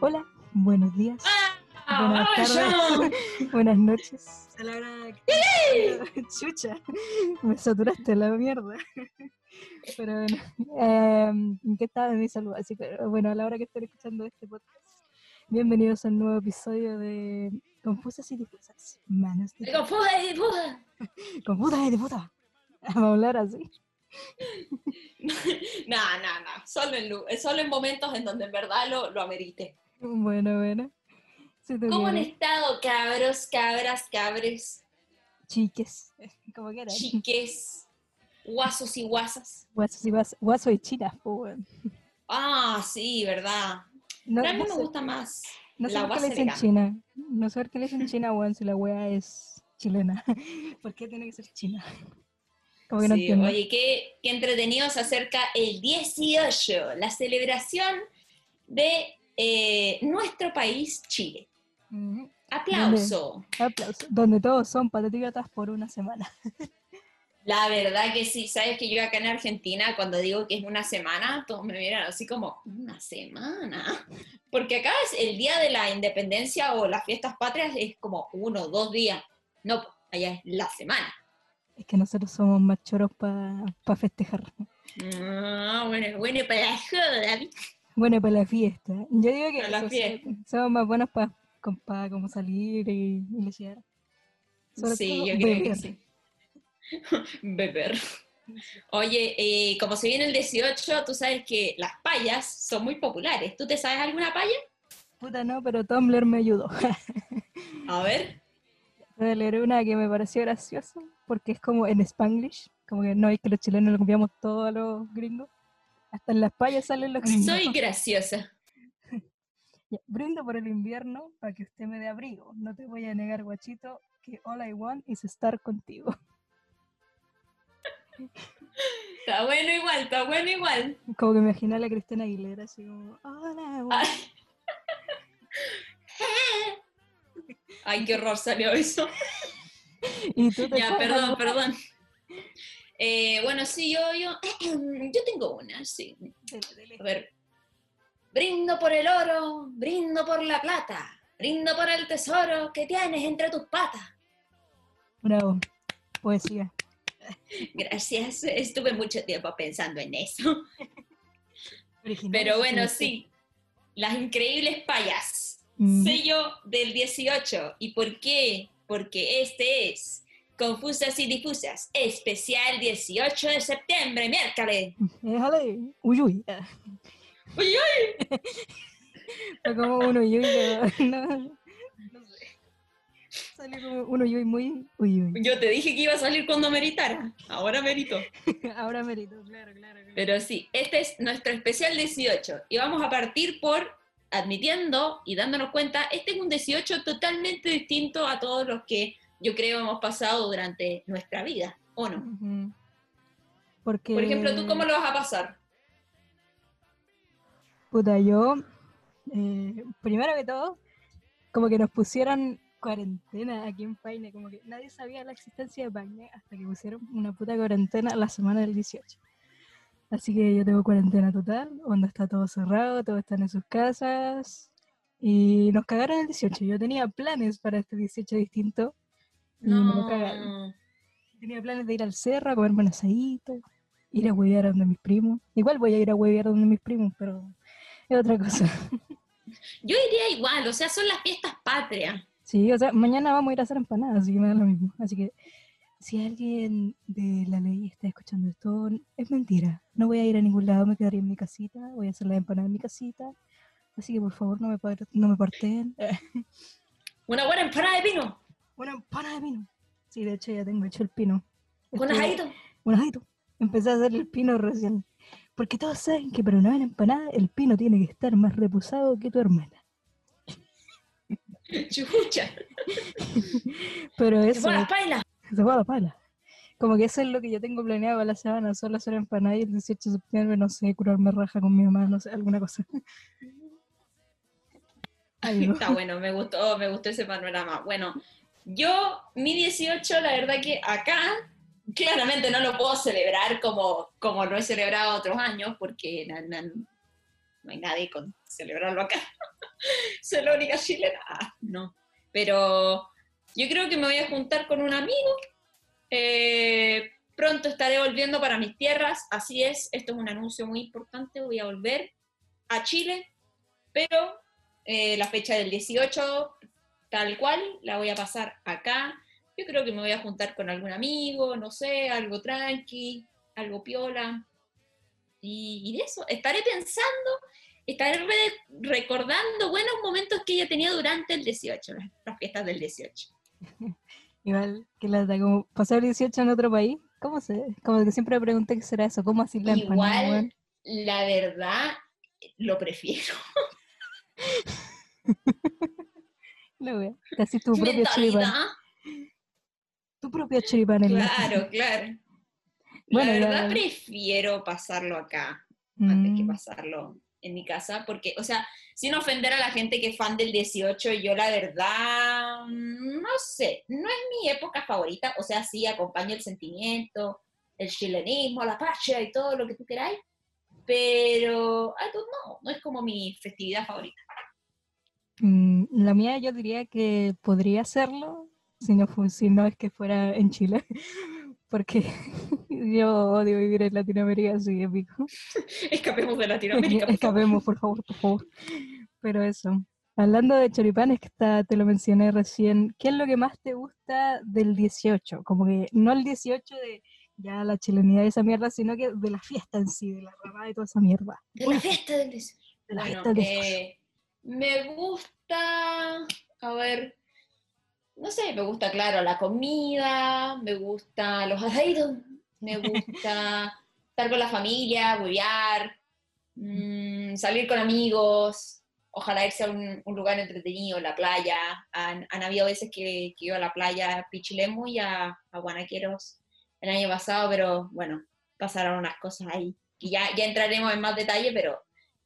Hola, buenos días. Ah, buenas tardes. buenas noches. A la hora que- Chucha, me saturaste la mierda. Pero bueno, eh, ¿en qué estaba de mi salud? Así que bueno, a la hora que estén escuchando este podcast, bienvenidos a un nuevo episodio de Confusas y Difusas. Manos de puta y puta. Confusas y Difusas. Vamos a hablar así. No, no, no. Solo en, solo en momentos en donde en verdad lo, lo amerite. Bueno, bueno. ¿Cómo han estado, cabros, cabras, cabres, Chiques, como quieran. chiques, guasos y guasas? Guasos y guas- guaso y chinas, pues. Ah, sí, verdad. No, Pero a mí no me sé- gusta más No sé por qué le dicen. China. No sé por qué le dicen China, weón, si la wea es chilena. ¿Por qué tiene que ser China? Como que no Sí, entiendo. oye, qué, qué entretenido se acerca el 18, la celebración de eh, nuestro país, Chile. Aplauso. Aplauso. Donde todos son patriotas por una semana. La verdad que sí, sabes que yo acá en Argentina, cuando digo que es una semana, todos me miran así como, una semana. Porque acá es el día de la independencia o las fiestas patrias es como uno, dos días. No, po, allá es la semana. Es que nosotros somos más choros para festejar. Ah, bueno, bueno, para la joda. Bueno, para la fiesta. Yo digo que Para la eso, fiesta. somos más buenos para como salir y, y. Sobre Sí, todo yo creo que beber. sí. Beber. Oye, eh, como se viene el 18, tú sabes que las payas son muy populares. ¿Tú te sabes alguna paya? Puta no, pero Tumblr me ayudó. A ver. Voy a leer una que me pareció graciosa, porque es como en Spanglish, como que no es que los chilenos le copiamos todo a los gringos. Hasta en las payas salen los gringos. Soy graciosa. Brindo por el invierno para que usted me dé abrigo. No te voy a negar, guachito, que all I want is estar contigo. Está bueno igual, está bueno igual. Como que me imaginé a la Cristina Aguilera, así como, all I want. Ay. Ay, qué horror salió eso. Y tú te Ya, perdón, perdón. Eh, bueno, sí, yo, yo, yo tengo una, sí. A ver. Brindo por el oro, brindo por la plata, brindo por el tesoro que tienes entre tus patas. Bravo. Poesía. Gracias, estuve mucho tiempo pensando en eso. Original, Pero bueno, sí, las increíbles payas. Mm. Sello del 18. ¿Y por qué? Porque este es Confusas y Difusas, especial 18 de septiembre, miércoles. Déjale. Uy, uy. Uy, uy. Fue como un uy, uy. No, no sé. Salió como un uy, uy muy uy, uy. Yo te dije que iba a salir cuando meritara. Ahora merito. Ahora merito, claro, claro. claro. Pero sí, este es nuestro especial 18. Y vamos a partir por admitiendo y dándonos cuenta, este es un 18 totalmente distinto a todos los que yo creo hemos pasado durante nuestra vida, ¿o no? Porque... Por ejemplo, ¿tú cómo lo vas a pasar? Puta, yo, eh, primero que todo, como que nos pusieron cuarentena aquí en Paine, como que nadie sabía la existencia de Paine hasta que pusieron una puta cuarentena la semana del 18. Así que yo tengo cuarentena total, donde está todo cerrado, todos están en sus casas, y nos cagaron el 18. Yo tenía planes para este 18 distinto, y me lo cagaron. Tenía planes de ir al cerro a comerme un asadito, ir a huevear a donde mis primos. Igual voy a ir a huevear a donde mis primos, pero es otra cosa. Yo iría igual, o sea, son las fiestas patrias. Sí, o sea, mañana vamos a ir a hacer empanadas, así que me da lo mismo. Así que si alguien de la ley está escuchando esto, es mentira. No voy a ir a ningún lado, me quedaré en mi casita, voy a hacer las empanadas en mi casita. Así que por favor no me, no me parten. Una buena empanada de pino, Una empanada de pino. Sí, de hecho ya tengo hecho el pino. con Estoy- ajadito. Un ajito. Empecé a hacer el pino recién. Porque todos saben que para una buena empanada el pino tiene que estar más reposado que tu hermana. Chucha, Pero eso fue las pailas. se fue a la pala. Como que eso es lo que yo tengo planeado para la semana, solo hacer empanadas y el 18 de septiembre, no sé, curarme raja con mi mamá, no sé, alguna cosa. Algo. Está bueno, me gustó, me gustó ese panorama. Bueno, yo, mi 18, la verdad que acá, claramente no lo puedo celebrar como, como lo he celebrado otros años, porque no hay nadie con celebrarlo acá. Soy la única chilena. Ah, no. Pero yo creo que me voy a juntar con un amigo. Eh, pronto estaré volviendo para mis tierras. Así es, esto es un anuncio muy importante. Voy a volver a Chile, pero eh, la fecha del 18, tal cual, la voy a pasar acá. Yo creo que me voy a juntar con algún amigo, no sé, algo tranqui, algo piola. Y, y de eso, estaré pensando, estaré re- recordando buenos momentos que ella tenía durante el 18, las, las fiestas del 18. Igual, que la da como pasar el 18 en otro país. ¿Cómo se? Como que siempre me pregunté qué será eso, ¿cómo así la Igual, la verdad, lo prefiero. La wea. Te haces tu propio choripán. Tu propio choripán en la Claro, claro. Bueno, la verdad prefiero pasarlo acá antes que Mm, pasarlo en mi casa, porque, o sea, sin ofender a la gente que es fan del 18, yo la verdad, no sé, no es mi época favorita, o sea, sí acompaño el sentimiento, el chilenismo, la patria y todo lo que tú queráis, pero, I don't know, no es como mi festividad favorita. Mm, la mía yo diría que podría hacerlo si no, si no es que fuera en Chile. Porque yo odio vivir en Latinoamérica, así que pico. Escapemos de Latinoamérica. por. Escapemos, por favor, por favor. Pero eso. Hablando de choripanes, que está, te lo mencioné recién, ¿qué es lo que más te gusta del 18? Como que no el 18 de ya la chilenidad de esa mierda, sino que de la fiesta en sí, de la ramada de toda esa mierda. De la fiesta del 18. De la Bueno, fiesta del 18. eh, me gusta, a ver, no sé, me gusta, claro, la comida, me gusta los asaditos, me gusta estar con la familia, huevear, mm, salir con amigos, ojalá irse a un, un lugar entretenido, la playa. Han, han habido veces que, que iba a la playa a Pichilemu y a, a Guanaqueros el año pasado, pero bueno, pasaron unas cosas ahí. Y ya, ya entraremos en más detalle, pero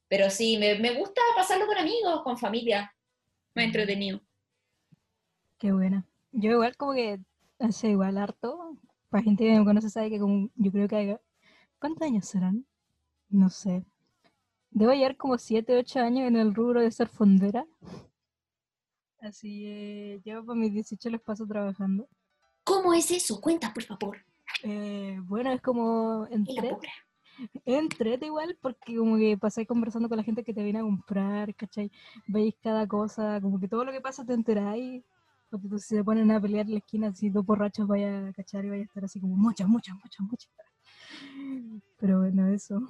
pero sí, me, me gusta pasarlo con amigos, con familia. Me ha entretenido. Qué buena. Yo igual como que hace igual harto. Para gente que me conoce sabe que como, yo creo que hay... ¿Cuántos años serán? No sé. Debo llevar como 7, 8 años en el rubro de ser fondera. Así que llevo para mis 18 los paso trabajando. ¿Cómo es eso? Cuenta, por favor. Eh, bueno, es como entre, Elabora. Entrete igual, porque como que pasáis conversando con la gente que te viene a comprar, ¿cachai? Veis cada cosa, como que todo lo que pasa te enteráis. Porque tú si se ponen a pelear en la esquina, así dos borrachos vaya a cachar y vaya a estar así como muchas, muchas, muchas, muchas. Pero bueno, eso.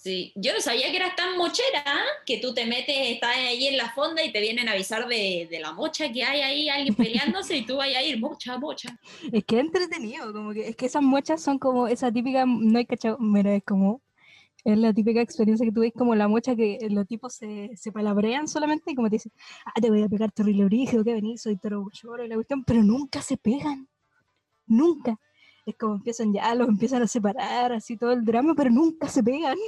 Sí, yo no sabía que eras tan mochera, ¿ah? que tú te metes, estás ahí en la fonda y te vienen a avisar de, la mocha que hay ahí, alguien peleándose y tú vas a ir, mocha, mocha. Es que es entretenido, como que es que esas mochas son como esa típica, no hay cachado, mira, es como, es la típica experiencia que tú ves como la mocha que los tipos se, palabrean solamente y como te dicen, ah, te voy a pegar terrible brígido, que venís, soy toro y la cuestión, pero nunca se pegan, nunca. Es como empiezan ya, los empiezan a separar, así todo el drama, pero nunca se pegan.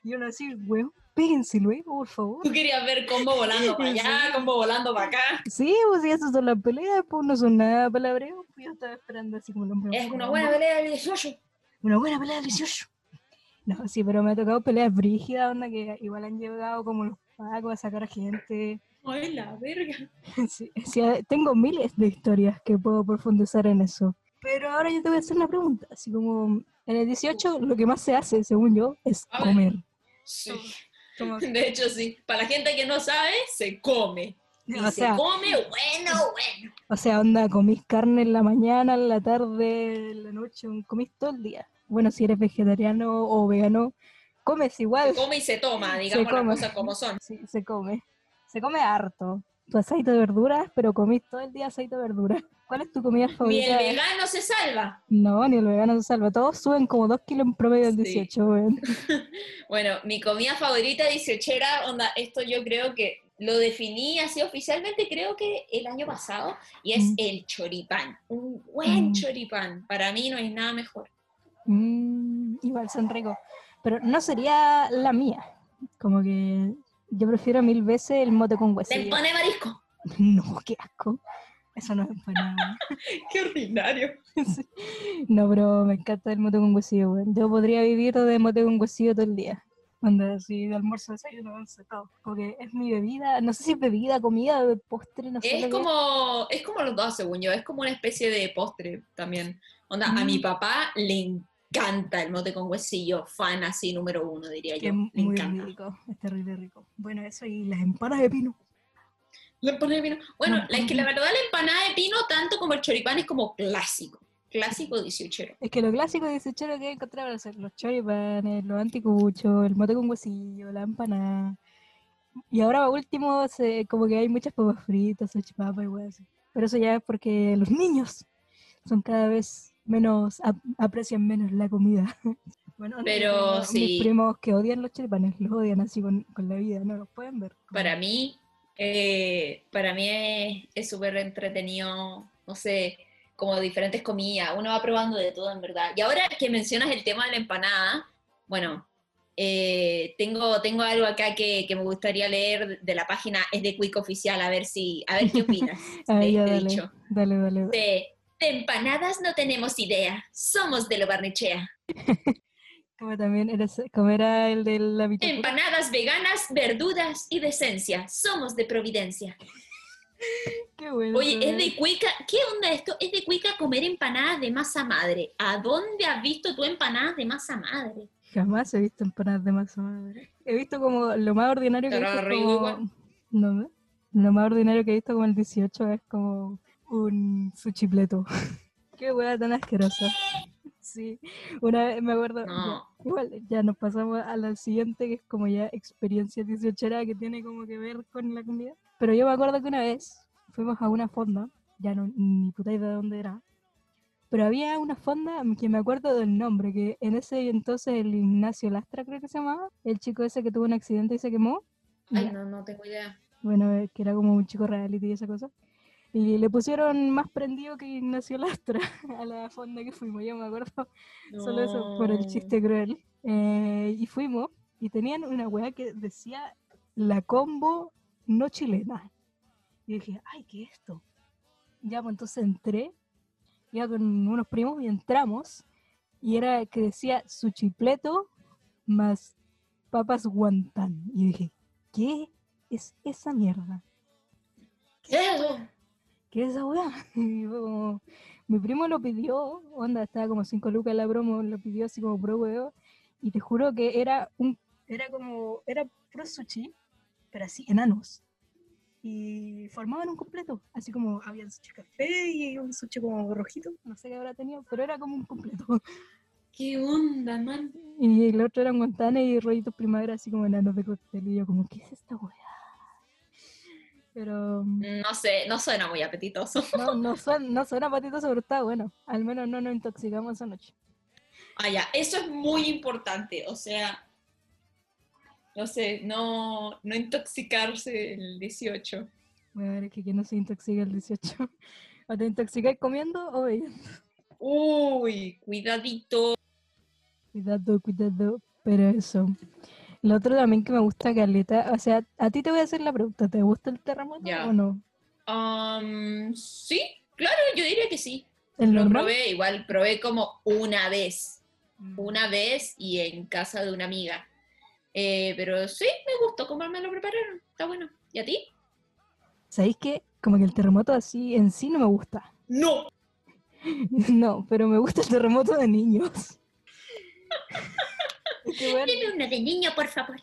Y uno así, weón, péguense luego, por favor. Tú querías ver combo volando para allá, combo volando para acá. Sí, pues si esas son las peleas, pues no son nada palabreos, pues yo estaba esperando así como los Es una buena pelea del 18. Una buena pelea del 18. No, sí, pero me ha tocado peleas brígidas, onda que igual han llegado como los pacos a sacar a gente. Ay, la verga. Sí, sí, tengo miles de historias que puedo profundizar en eso. Pero ahora yo te voy a hacer una pregunta, así como en el 18 lo que más se hace, según yo, es comer. Sí. Como- De hecho, sí. Para la gente que no sabe, se come. Y o, se sea, come bueno, bueno. o sea, onda, comís carne en la mañana, en la tarde, en la noche, comís todo el día. Bueno, si eres vegetariano o vegano, comes igual. Se come y se toma, digamos las come. cosas como son. Sí, se come. Se come harto. Tu aceite de verduras, pero comís todo el día aceite de verduras. ¿Cuál es tu comida Ni el favorita? vegano se salva. No, ni el vegano se salva. Todos suben como dos kilos en promedio del Sí. 18, weón. Bueno, mi comida favorita 18 onda, esto yo creo que lo definí así oficialmente, creo que el año pasado, y es Mm. el choripán. Un buen Mm. choripán. Para mí no hay nada mejor. Mm, igual son ricos. Pero no sería la mía. Como que yo prefiero mil veces el mote con ¡Del huesillo. pan de marisco! No, qué asco. Eso no es empanada. ¡Qué ordinario! No, pero me encanta el mote con huesillo, weón. Yo podría vivir de mote con huesillo todo el día. Onda así de almuerzo, desayuno, once, todo. Porque es mi bebida, no sé si es bebida, comida, postre, no sé. Es como, es como los dos, según yo, es como una especie de postre también. Onda, a mi Mm. papá le encanta el mote con huesillo, fan así número uno, diría yo. Le muy encanta. rico, es terrible rico. Bueno, eso y las empanadas de pino. La empanada de pino. Bueno, No, la- es que la verdad la empanada de pino, tanto como el choripán, es como clásico. Clásico 18. Es que lo clásico de ese choro que encontrar van a ser los choripanes, los anticuchos, el mote con huesillo, la empanada. Y ahora último, se, como que hay muchas papas fritas, salchipapas y weas así. Pero eso ya es porque los niños son cada vez menos, ap- aprecian menos la comida. Bueno, Pero sí. Mis primos que odian los choripanes, los odian así con, con la vida, no los pueden ver. Para mí, eh, para mí es- súper entretenido, no sé, como diferentes comidas. Uno va probando de todo, en verdad. Y ahora que mencionas el tema de la empanada, bueno, eh, tengo, tengo algo acá que, que me gustaría leer de la página, es de Quick Oficial, a ver si, a ver qué opinas de ya, este dale, dicho. dale, dale. De, de empanadas no tenemos idea, somos de lo barnechea. Como también era, ese- como era el de la. Empanadas veganas, verduras y decencia, somos de Providencia. Qué bueno. Oye, es de cuica, ¿qué onda esto? Es de cuica comer empanadas de masa madre. ¿A dónde has visto tú empanadas de masa madre? Jamás he visto empanadas de masa madre. He visto como lo más ordinario que he visto. rico Como... Lo más ordinario que he visto como el 18 es como un suchipleto. Qué hueá tan asquerosa. Sí, una vez me acuerdo. ya, No. igual, ya nos pasamos a la siguiente, que es como ya experiencia 18 que tiene como que ver con la comida. Pero yo me acuerdo que una vez fuimos a una fonda, ya no ni puta idea de dónde era, pero había una fonda que me acuerdo del nombre, que en ese entonces el Ignacio Lastra creo que se llamaba, el chico ese que tuvo un accidente y se quemó. Ay, Ya. no, no tengo idea. Bueno, eh, que era como un chico reality y esa cosa. Y le pusieron más prendido que Ignacio Lastra a la fonda que fuimos, yo me acuerdo solo eso por el No. chiste cruel. Eh, y fuimos y tenían una weá que decía la combo no chilena. Y dije, ay, ¿qué es esto? Ya, pues entonces entré, iba con unos primos y entramos. Y era que decía su chipleto más papas guantán. Y dije, ¿qué es esa mierda? ¿Qué es eso? ¿Qué es esa weá? Y fue como, mi primo lo pidió, onda, estaba como 5 lucas la promo, lo pidió así como pro huevo, y te juro que era un, era como, era pro sushi, pero así, enanos. Y formaban un completo, así como había un sushi café y un sushi como rojito, no sé qué habrá tenido, pero era como un completo. ¿Qué onda, man? Y el otro eran guantanes y rollitos primavera, así como enanos de cóctel, y yo como, ¿qué es esta weá? Pero... No sé, no suena muy apetitoso. No, no, son, no suena patito pero está bueno. Al menos no nos intoxicamos esa noche. Ah, ya, eso es muy importante, o sea, no sé, no, no intoxicarse el 18. Voy a ver, es que que no se intoxica el 18. ¿O te intoxicáis comiendo o bebiendo? Uy, cuidadito. Cuidado, cuidado. Pero eso. Lo otro también que me gusta, Carlita. O sea, a ti te voy a hacer la pregunta. ¿Te gusta el terremoto o no? Um, sí, claro, yo diría que sí. ¿El Lo normal? probé, igual probé como una vez, Mm. una vez y en casa de una amiga. Eh, pero sí, me gustó cómo me lo prepararon, está bueno. ¿Y a ti? ¿Sabéis que como que el terremoto así en sí no me gusta? No. No, pero me gusta el terremoto de niños. Bueno, Deme una de niño, por favor.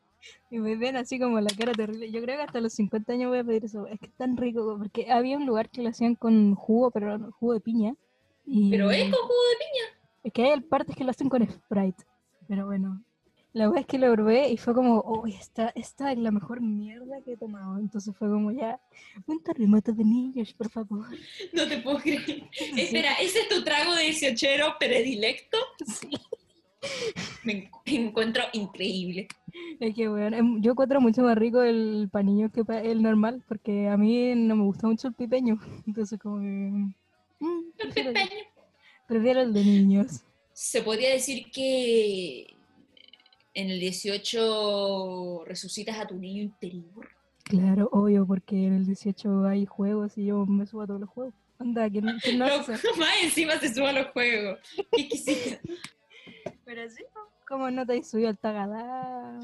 Y me ven así como la cara terrible. Yo creo que hasta los 50 años voy a pedir eso. Es que es tan rico, porque había un lugar que lo hacían con jugo, pero no, jugo de piña. Y Pero es con jugo de piña. Es que hay partes que lo hacen con Sprite. Pero bueno, la vez que lo probé y fue como, oh, esta, esta es la mejor mierda que he tomado. Entonces fue como ya, un terremoto de niños, por favor. No te puedo creer. Sí. Espera, ¿ese es tu trago de 18 predilecto? Sí. Me en- encuentro increíble. Es que, bueno, em- yo encuentro mucho más rico el panillo que el normal, porque a mí no me gusta mucho el pipeño. Entonces, como que. mm, El pepeño. prefiero el de niños. Se podría decir que en el 18 resucitas a tu niño interior. Claro, obvio, porque en el 18 hay juegos y yo me subo a todos los juegos. Anda, ¿quién, quién no Lo- más encima se suba a los juegos. Qué exquisito. Pero sí, ¿Cómo no te has subido al Tagadá?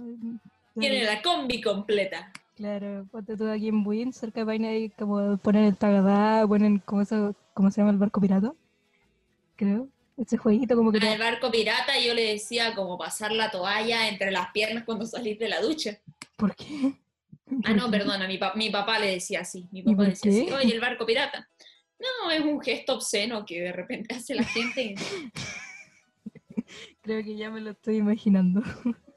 Tiene la combi completa. Claro, ponte tú aquí en Buin, cerca de Paine, ahí como ponen el Tagadá, ponen como eso, ¿cómo se llama el barco pirata? Creo. Ese jueguito como que Ah, el barco pirata yo le decía como pasar la toalla entre las piernas cuando salís de la ducha. ¿Por qué? Ah, no, perdona, mi, pa- mi papá le decía así. Mi ¿Y papá decía así, qué? oye, el barco pirata. No, es un gesto obsceno que de repente hace la gente. Creo que ya me lo estoy imaginando.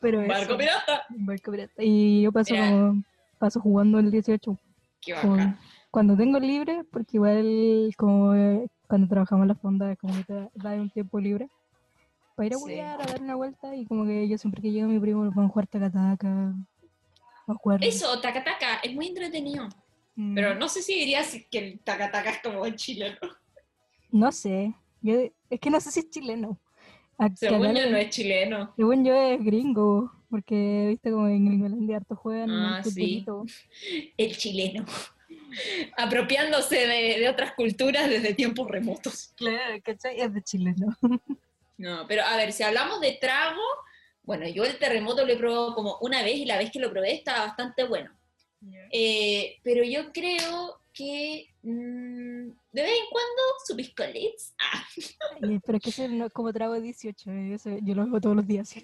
Pero ¡Barco eso, pirata! barco pirata. Y yo paso como, paso jugando el 18 ¡Qué con- cuando tengo libre, porque igual como eh, cuando trabajamos en la fonda, como que te da un tiempo libre, para ir a Sí. jugar, a dar una vuelta, y como que yo siempre que llega mi primo, vamos a jugar tacataca, a jugar... Eso, tacataca, es muy entretenido. mm, Pero no sé si dirías que el tacataca es como en chileno. No sé, yo- es que no sé si es chileno. A- Según acá yo no es chileno. Según yo es gringo, porque viste como en Gringolandia harto juegan Ah, sí. El chileno. Apropiándose de, de otras culturas desde tiempos remotos. Claro, ¿cachai? Es de chileno. No, pero a ver, si hablamos de trago, bueno, yo el terremoto lo he probado como una vez y la vez que lo probé estaba bastante bueno. Eh, pero yo creo que mm, de vez en cuando su piscolets. Ah, Eh, pero es que ese no es como trago de 18, eh, eso yo lo hago todos los días.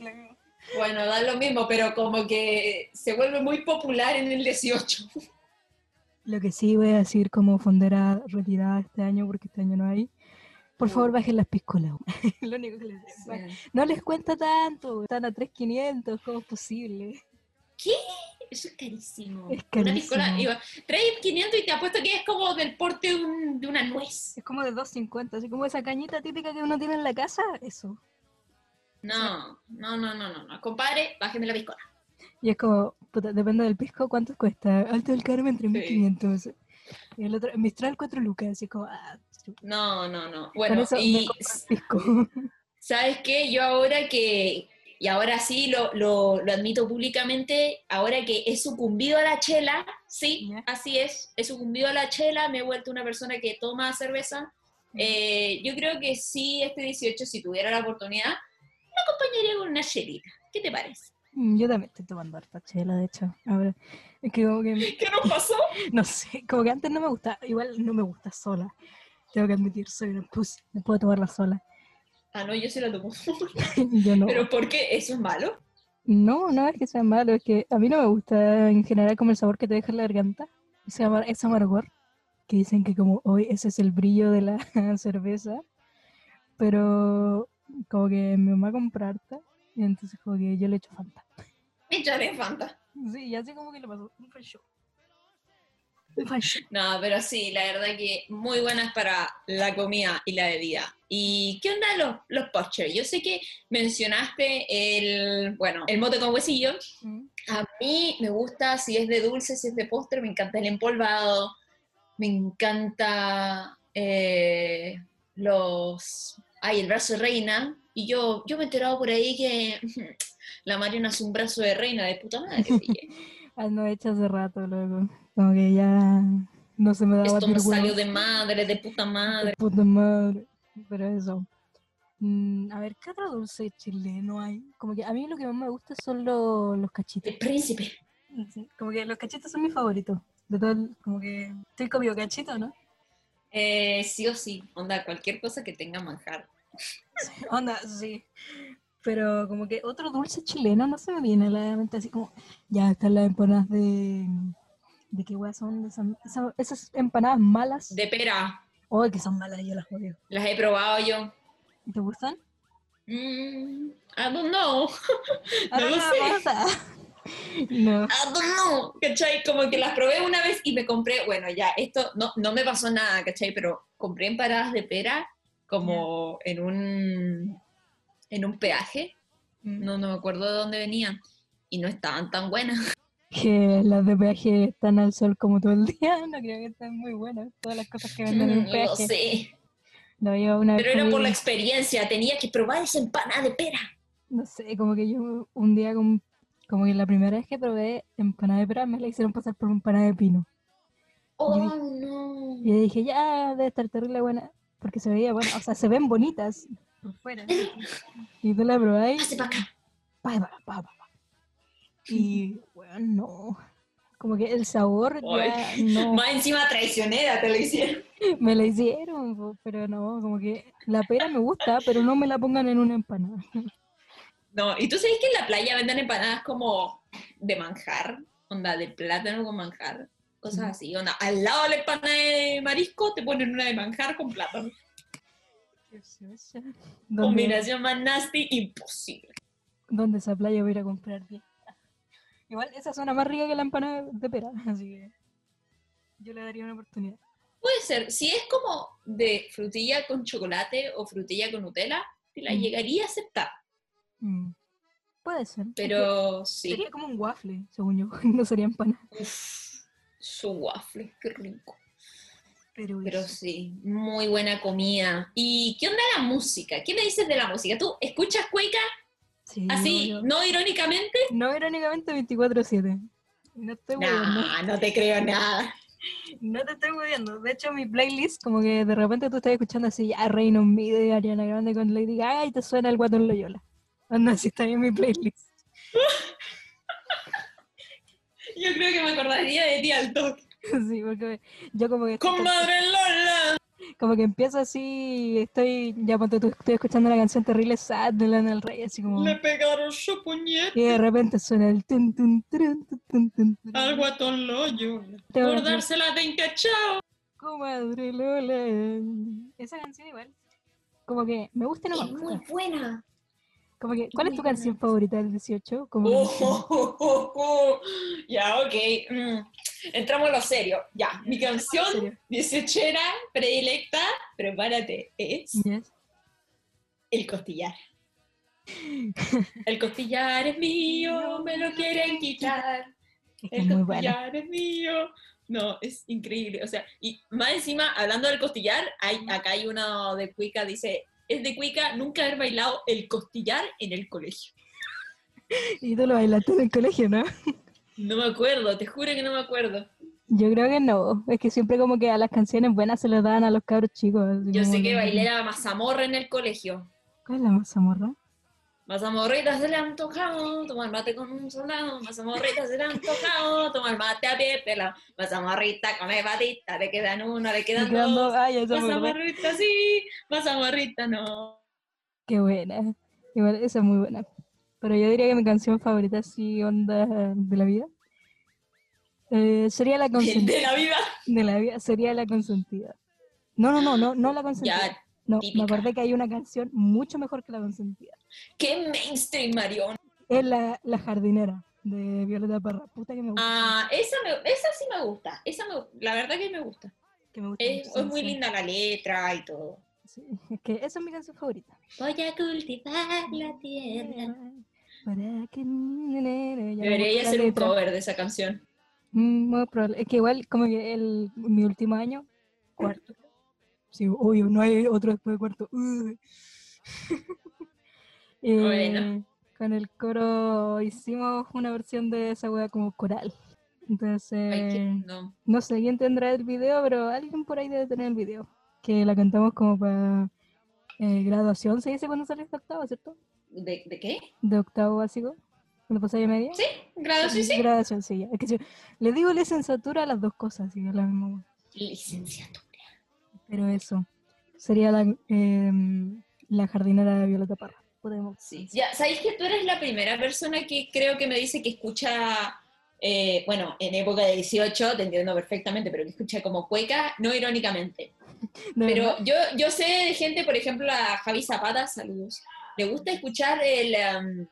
bueno, da lo mismo, pero como que se vuelve muy popular en el 18. Lo que sí voy a decir como fondera retirada este año, porque este año no hay. Por favor, bajen las piscolas. Lo único que les digo. No les cuenta tanto, están a 3.500, ¿cómo es posible? Eso es carísimo. Es Una carísimo. piscola, iba, trae 500 y te apuesto que es como del porte de, un- de una nuez. Es como de 2.50, así como esa cañita típica que uno tiene en la casa, eso. No, no, no, no, no, no. Compadre, bájeme la piscola. Y es como, puta, depende del pisco, ¿cuánto cuesta? Alto del Carmen, 3.500. Y el otro, Mistral, 4 lucas, así como, ah, No, no, no. Bueno, eso y pisco. ¿sabes qué? Yo ahora que, y ahora sí lo, lo, lo admito públicamente, ahora que he sucumbido a la chela, sí, Ya. así es, he sucumbido a la chela, me he vuelto una persona que toma cerveza. Eh, yo creo que sí, este 18, si tuviera la oportunidad, lo acompañaría con una chelita. ¿Qué te parece? Mm, Yo también estoy tomando harta chela, de hecho. Ahora, es que como que, ¿Qué nos pasó? no sé, como que antes no me gusta, igual no me gusta sola. Tengo que admitir, soy una pussy, no puedo tomarla sola. Ah, no, yo sí la tomo. Yo no. ¿Pero por qué? ¿Eso es malo? No, no es que sea malo, es que a mí no me gusta en general como el sabor que te deja en la garganta. Ese, amar- ese amargor, que dicen que como hoy ese es el brillo de la cerveza. Pero como que mi mamá compra harta, y entonces como que yo le echo Fanta. Échale Fanta. Sí, y así como que le pasó un show. No, pero sí, la verdad que muy buenas para la comida y la bebida. ¿Y qué onda los, los postres? Yo sé que mencionaste el, bueno, el mote con huesillo. Mm. A mí me gusta si es de dulce, si es de postre, me encanta el empolvado, me encanta eh, los... Ay, el brazo de reina. Y yo, yo me he enterado por ahí que la Mariana es un brazo de reina de puta madre. Ah, no, hecho hace rato, luego. Como que ya no se me daba Esto me salió de madre, de puta madre. Puta madre. Pero eso. Mm, a ver, ¿qué otro dulce chileno hay? Como que a mí lo que más me gusta son los, los cachitos. El príncipe. Sí, Como que los cachitos son mis favoritos. De todo, el- como que estoy comido cachito, ¿no? Eh, sí o sí, onda, cualquier cosa que tenga manjar. Onda, sí. Pero como que otro dulce chileno no se me viene a la mente así como, ya están las empanadas de... ¿De qué weas son? Esas, esas- esas empanadas malas. De pera, Oh, que son malas, yo las odio. las he probado yo. ¿Te gustan? Mm, I don't know, Ah, No lo sé. pasa. No. I don't know, ¿cachai? Como que las probé una vez y me compré, bueno, ya, esto no, no me pasó nada, ¿cachai? Pero compré empanadas de pera como en un, en un peaje, no, no me acuerdo de dónde venían, y no estaban tan buenas. Que las de peaje están al sol como todo el día. No creo que estén muy buenas. Todas las cosas que venden en No peaje. sé, No, yo una vez pero era por la experiencia, tenía que probar esa empanada de pera. No sé, como que yo un día, como, como que la primera vez que probé empanada de pera, me la hicieron pasar por empanada de pino. Oh, no. Y dije, ya, debe estar terrible buena. Porque se veía buena. O sea, se ven bonitas, por fuera. Y tú la probáis. Pase para acá. pa, pa, pa. Y, bueno, no. Como que el sabor ya no. Más encima traicionera te lo hicieron. Me la hicieron, pero no, como que la pera me gusta, pero no me la pongan en una empanada. No, y tú sabes que en la playa venden empanadas como de manjar, onda de plátano con manjar, cosas así, onda, al lado de la empanada de marisco te ponen una de manjar con plátano. Combinación más nasty, imposible. donde esa playa voy a ir a comprar bien. Igual esa suena más rica que la empanada de pera, así que yo le daría una oportunidad. Puede ser, si es como de frutilla con chocolate o frutilla con Nutella, te la Mm. llegaría a aceptar, Mm. Puede ser. pero sí. Sería como un waffle, según yo, no sería empanada. Uf, su waffle, qué rico. Pero, Pero sí, muy buena comida. ¿Y qué onda la música? ¿Qué me dices de la música? ¿Tú escuchas Cueca Sí, así, no irónicamente? No irónicamente 24-7. No estoy moviendo. Nah, no te creo nada. No te estoy moviendo. De hecho, mi playlist, como que de repente tú estás escuchando así, ya Reino Unido de Ariana Grande con Lady Gaga y te suena el guatón Loyola. Anda, así está en mi playlist. Yo creo que me acordaría de ti al toque. Sí, porque yo como que, ¡Comadre Lola! Como que empiezo así, estoy, ya ponte tú, estoy escuchando la canción terrible sad de Lana del Rey, así como... Le pegaron su puñete Y de repente suena el tun tun tun, tun, tun, al guatón a Por dársela de encachado. Comadre Lola. Esa canción igual. Como que me gusta y no me Es muy gusta. buena. Como que, ¿cuál es tu canción favorita del 18? Como Oh, oh. Ya, ok. mm. Entramos a lo serio. Ya, mi canción serio. 18 predilecta, prepárate, es Yes. El costillar. El costillar es mío, me lo quieren quitar. El buena. costillar es mío. No, es increíble. O sea, y más encima, hablando del costillar, hay, acá hay uno de Cuica, dice, es de Cuica nunca haber bailado el costillar en el colegio. Y tú lo bailaste en el colegio, ¿no? No me acuerdo, te juro que no me acuerdo. Yo creo que no. Es que siempre como que a las canciones buenas se las dan a los cabros chicos. Yo sé que bailé la mazamorra en el colegio. ¿Cuál es la mazamorra? Mazamorrita se le ha antojado, tomar mate con un soldado. Mazamorrita se le ha antojado, tomar mate a pie pelado. Mazamorrita come patita, le quedan uno, le quedan quedan dos. dos. Mazamorrita sí, mazamorrita no. Qué buena. Igual, esa es muy buena. Pero yo diría que mi canción favorita, así, onda de la vida, eh, sería la consentida. De la vida. De la vida, sería la consentida. No, no, no, no, no la consentida. Ya, no, típica. me acordé que hay una canción mucho mejor que la consentida. qué mainstream, Marión. Es la, la jardinera de Violeta Parra. Puta que me gusta. Ah, esa, me, esa sí me gusta. Esa me, la verdad que me gusta. que me gusta Es, muy linda la letra y todo. Sí, es que esa es mi canción favorita. Voy a cultivar la tierra. Para que... Debería hacer un cover de esa canción. Mm, muy probable. Es que igual, como que el, mi último año, cuarto. Sí, obvio, no hay otro después de cuarto. Uh. Eh, Bueno. Con el coro hicimos una versión de esa wea como coral. Entonces, Ay, no sé quién tendrá el video, pero alguien por ahí debe tener el video. Que la cantamos como para eh, graduación, se dice cuando sales de octavo, ¿cierto? ¿De, de qué? De octavo básico, cuando pasáis media. ¿Sí? ¿Grado sí? Graduación, sí. ya. Es que si- le digo licenciatura a las dos cosas, sí, es la misma. Licenciatura. Pero eso, sería la, em, la jardinera de Violeta Parra. Podemos. Sí. Ya, ¿sabéis que tú eres la primera persona que creo que me dice que escucha, eh, bueno, en época de 18, te entiendo perfectamente, pero que escucha como cueca, no irónicamente. ¿De Pero yo, yo sé de gente, por ejemplo, a Javi Zapata, saludos, le gusta escuchar el, em,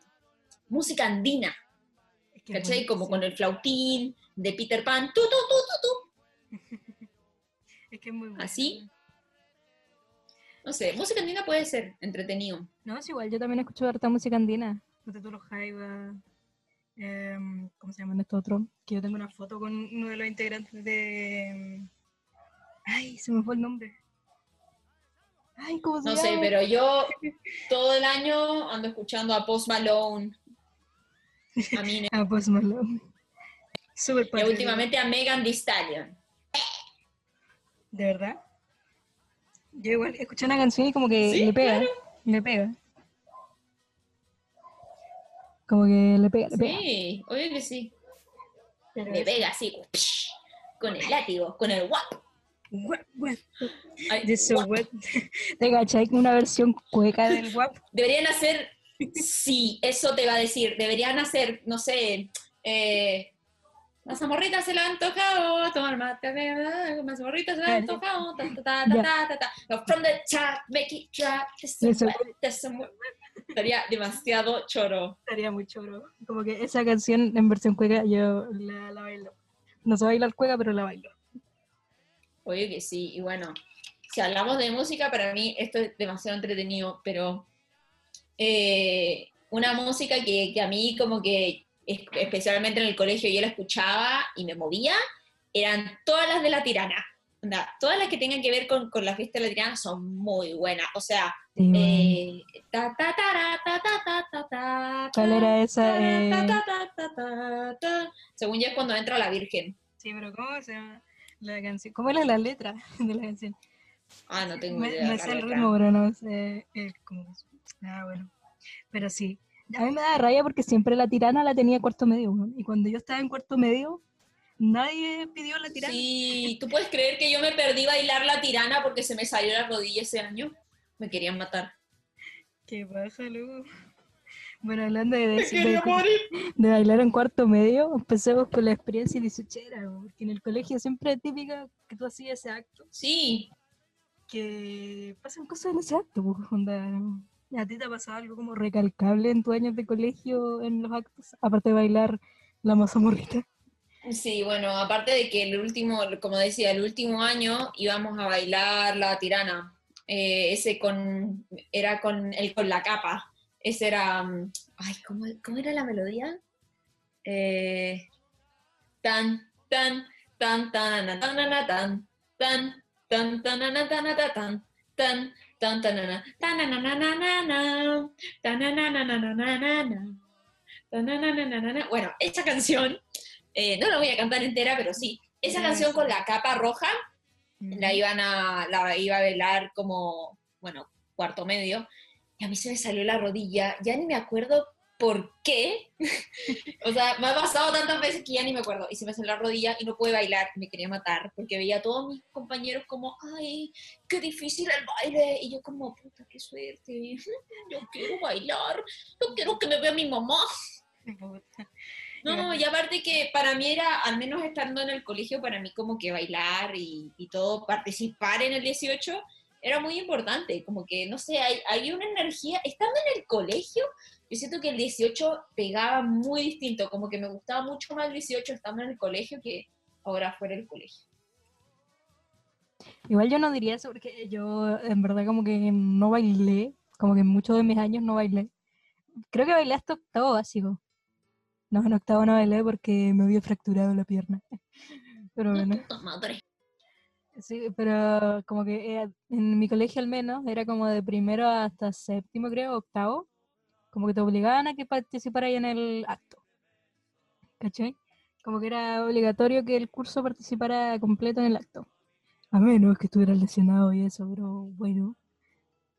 música andina, Es que ¿cachai? bueno, Como sí. con el flautín de Peter Pan, tu, tu, tu, tu, tu. Que es muy bueno. ¿Así? No sé, música andina puede ser entretenido. No, es igual, yo también escucho harta música andina. Los Jaiba. em, ¿Cómo se llaman estos otros? Que yo tengo una foto con uno de los integrantes de. em, Ay, se me fue el nombre. Ay, ¿cómo se No llama? sé, pero yo todo el año ando escuchando a Post Malone, a mí Ah, pues Malone. Súper y últimamente a Megan Thee Stallion. ¿De verdad? Yo igual escuché una canción y como que Sí, le pega. Le pega. Como que le pega, le pega. Sí, obvio que sí. Pero Le pega así, con el látigo, con el guap. Guap, guap. ¿Te cachai? Una versión cueca del guap. Deberían hacer, sí, eso te va a decir, deberían hacer, no sé, eh, mazamorrita se le ha antojado, tomar mate, ¿verdad? mazamorrita se le ha antojado, ta, ta, ta, ta, Ya. ta, ta. No, From the top, make it wet. Estaría demasiado choro. Estaría muy choro. Como que esa canción en versión cueca yo la, la bailo. No sé bailar cueca, pero la bailo. Obvio que sí, y bueno, si hablamos de música, para mí esto es demasiado entretenido, pero eh, una música que, que a mí como que, especialmente en el colegio, yo la escuchaba y me movía, eran todas las de la tirana. Onda, todas las que tengan que ver con, con la fiesta de la tirana son muy buenas. O sea, Sí, bueno. eh, ta, ta, tara, ta, ta, ta, ta, ta, ¿Cuál ta, era esa? ta, Eh, ta, ta, ta, ta, ta, ta. Según yo es cuando entra la Virgen. Sí, pero ¿cómo se llama la canción? ¿Cómo era la letra de la canción? Ah, no tengo Me, idea. me la sé el ritmo, pero no sé el cómo. Ah, bueno. Pero sí. A mí me da raya porque siempre la tirana la tenía cuarto medio. weón. Y cuando yo estaba en cuarto medio, nadie pidió la tirana. Sí, ¿tú puedes creer que yo me perdí bailar la tirana porque se me salió la rodilla ese año? Me querían matar. ¿Qué pasa, luego? Bueno, hablando de, de, de- de bailar en cuarto medio, empecemos con la experiencia dieciochera, porque en el colegio siempre es típica que tú hacías ese acto, Sí, que pasan cosas en ese acto, pues, onda, ¿A ti te ha pasado algo como recalcable en tus años de colegio en los actos? Aparte de bailar la mazamorrita. sí, bueno, aparte de que el último, como decía, el último año íbamos a bailar la tirana. Eh, ese con, era con el con la capa. Ese era, mm, ay, ¿cómo, cómo era la melodía? Eh, tan, tan, tan, tan, tan, tan, tan, tan, tan, tan, tan, tan, tan, tan, tan, tanana, tananananana, tanananananana, tananananana. Bueno, esa canción, eh, no la voy a cantar entera, pero sí, esa canción sí. con la capa roja la iban a, la iba a velar como, bueno, cuarto medio, y a mí se me salió la rodilla, ya ni me acuerdo por qué, o sea, me ha pasado tantas veces que ya ni me acuerdo, y se me salió la rodilla y no pude bailar, me quería matar, porque veía a todos mis compañeros como, ay, qué difícil el baile, y yo como, puta, qué suerte, yo quiero bailar, yo quiero que me vea mi mamá. No, y aparte que para mí era, al menos estando en el colegio, para mí como que bailar y, y todo, participar en el 18 era muy importante, como que, no sé, hay, hay una energía, estando en el colegio, yo siento que el 18 pegaba muy distinto, como que me gustaba mucho más el 18 estando en el colegio que ahora fuera del colegio. Igual yo no diría eso porque yo en verdad como que no bailé, como que en muchos de mis años no bailé. Creo que bailé hasta octavo básico. No, en octavo no bailé porque me había fracturado la pierna. Pero bueno, madre. Sí, pero como que eh, en mi colegio al menos era como de primero hasta séptimo creo, octavo, como que te obligaban a que participaras en el acto. ¿Cachai? Como que era obligatorio que el curso participara completo en el acto. A menos que estuvieras lesionado y eso, pero bueno,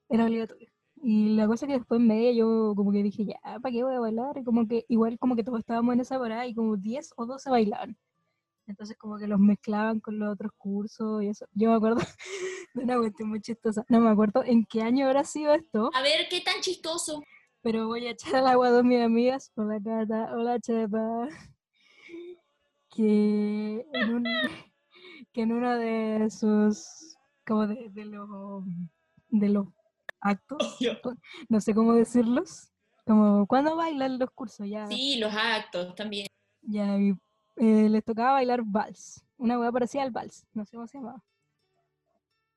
era obligatorio. Y la cosa que después en media yo como que dije, ya, ¿para qué voy a bailar? Y como que igual como que todos estábamos en esa parada y como 10 o 12 bailaban. Entonces como que los mezclaban con los otros cursos y eso. Yo me acuerdo de una cuestión muy chistosa. No me acuerdo en qué año habrá sido esto, A ver, qué tan chistoso. pero voy a echar al agua a dos mis amigas. Hola Cata, hola Chepa. Que en, un, que en uno de sus, como de, de los, de los actos, no sé cómo decirlos, como cuando bailan los cursos, ya, Sí, los actos también. ya y, eh, les tocaba bailar vals, una hueá parecida al vals, no sé cómo se llamaba.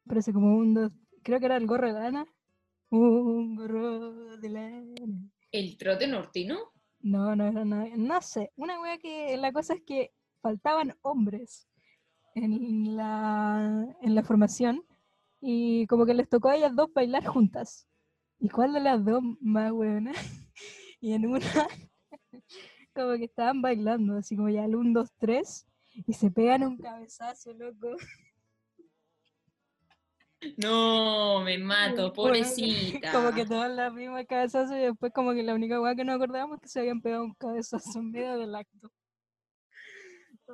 Parece como un, dos, creo que era el gorro de lana. Un gorro de lana. ¿El trote nortino? No, no, no, no, no sé. Una wea que la cosa es que faltaban hombres en la, en la formación y como que les tocó a ellas dos bailar juntas. ¿Y cuál de las dos más buena? y en una, como que estaban bailando, así como ya el 1, 2, 3, y se pegan un cabezazo, loco. No, me mato, pobrecita. Como que todas las vimos el cabezazo y después como que la única weá que nos acordábamos es que se habían pegado un cabezazo en medio del acto.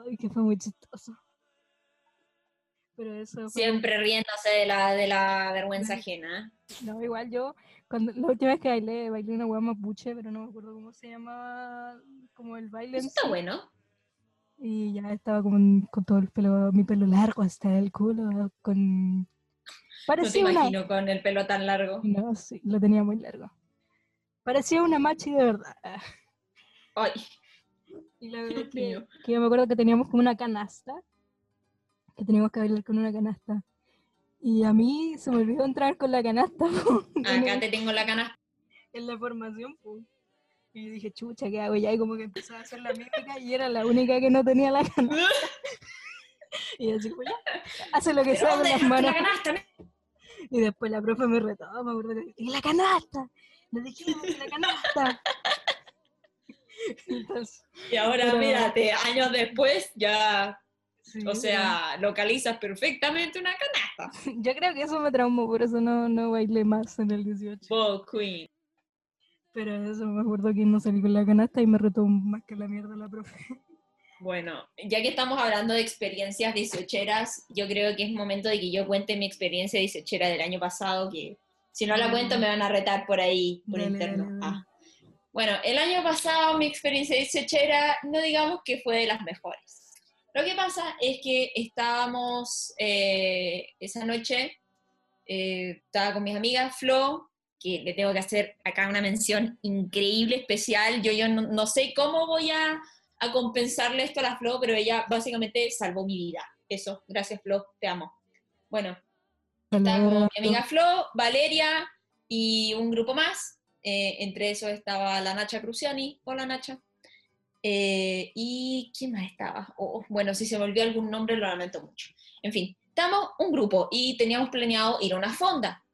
Ay, que fue muy chistoso. Pero eso fue Siempre riéndose de la, de la vergüenza ajena. No, igual yo, cuando la última vez que bailé, bailé una hueá mapuche, pero no me acuerdo cómo se llama, como el baile. Eso está bueno. Y ya estaba como en- con todo el pelo, mi pelo largo hasta el culo, con... No te Parecía una... imagino con el pelo tan largo. No, sí, lo tenía muy largo. Parecía una machi de verdad. Ay, Y la verdad es que, que yo me acuerdo que teníamos como una canasta, que teníamos que bailar con una canasta. Y a mí se me olvidó entrar con la canasta en, acá te tengo la canasta. en la formación. Y dije, chucha, ¿qué hago ya? Y como que empezaba a hacer la mímica y era la única que no tenía la canasta. Y así, como, ya, hace lo que ¿Pero sea con las manos. la canasta? Y después la profe me retó, me acuerdo que ¡la canasta! ¡Le dijimos la canasta! Entonces, Y ahora, Pero- mírate, años después ya, sí, o sea, localizas perfectamente una canasta. Yo creo que eso me traumó, por eso no, no bailé más en el 18. Bo Queen. Pero eso me acuerdo que no salí con la canasta y me retó más que la mierda la profe. Bueno, ya que estamos hablando de experiencias dieciocheras, yo creo que es momento de que yo cuente mi experiencia dieciochera del año pasado, que si no la cuento me van a retar por ahí, por Dale, interno. dale, dale. Ah. Bueno, el año pasado mi experiencia dieciochera no digamos que fue de las mejores. Lo que pasa es que estábamos eh, esa noche, eh, estaba con mis amigas, Flo, que le tengo que hacer acá una mención increíble, especial. Yo, yo no, no sé cómo voy a, a compensarle esto a la Flo, pero ella básicamente salvó mi vida. Eso, gracias Flo, te amo. Bueno, estaba con mi amiga Flo, Valeria y un grupo más. Eh, entre esos estaba la Nacha Cruciani. Hola Nacha. Eh, ¿Y quién más estaba? Oh, bueno, si se me olvidó algún nombre lo lamento mucho. En fin, estamos un grupo y teníamos planeado ir a una fonda.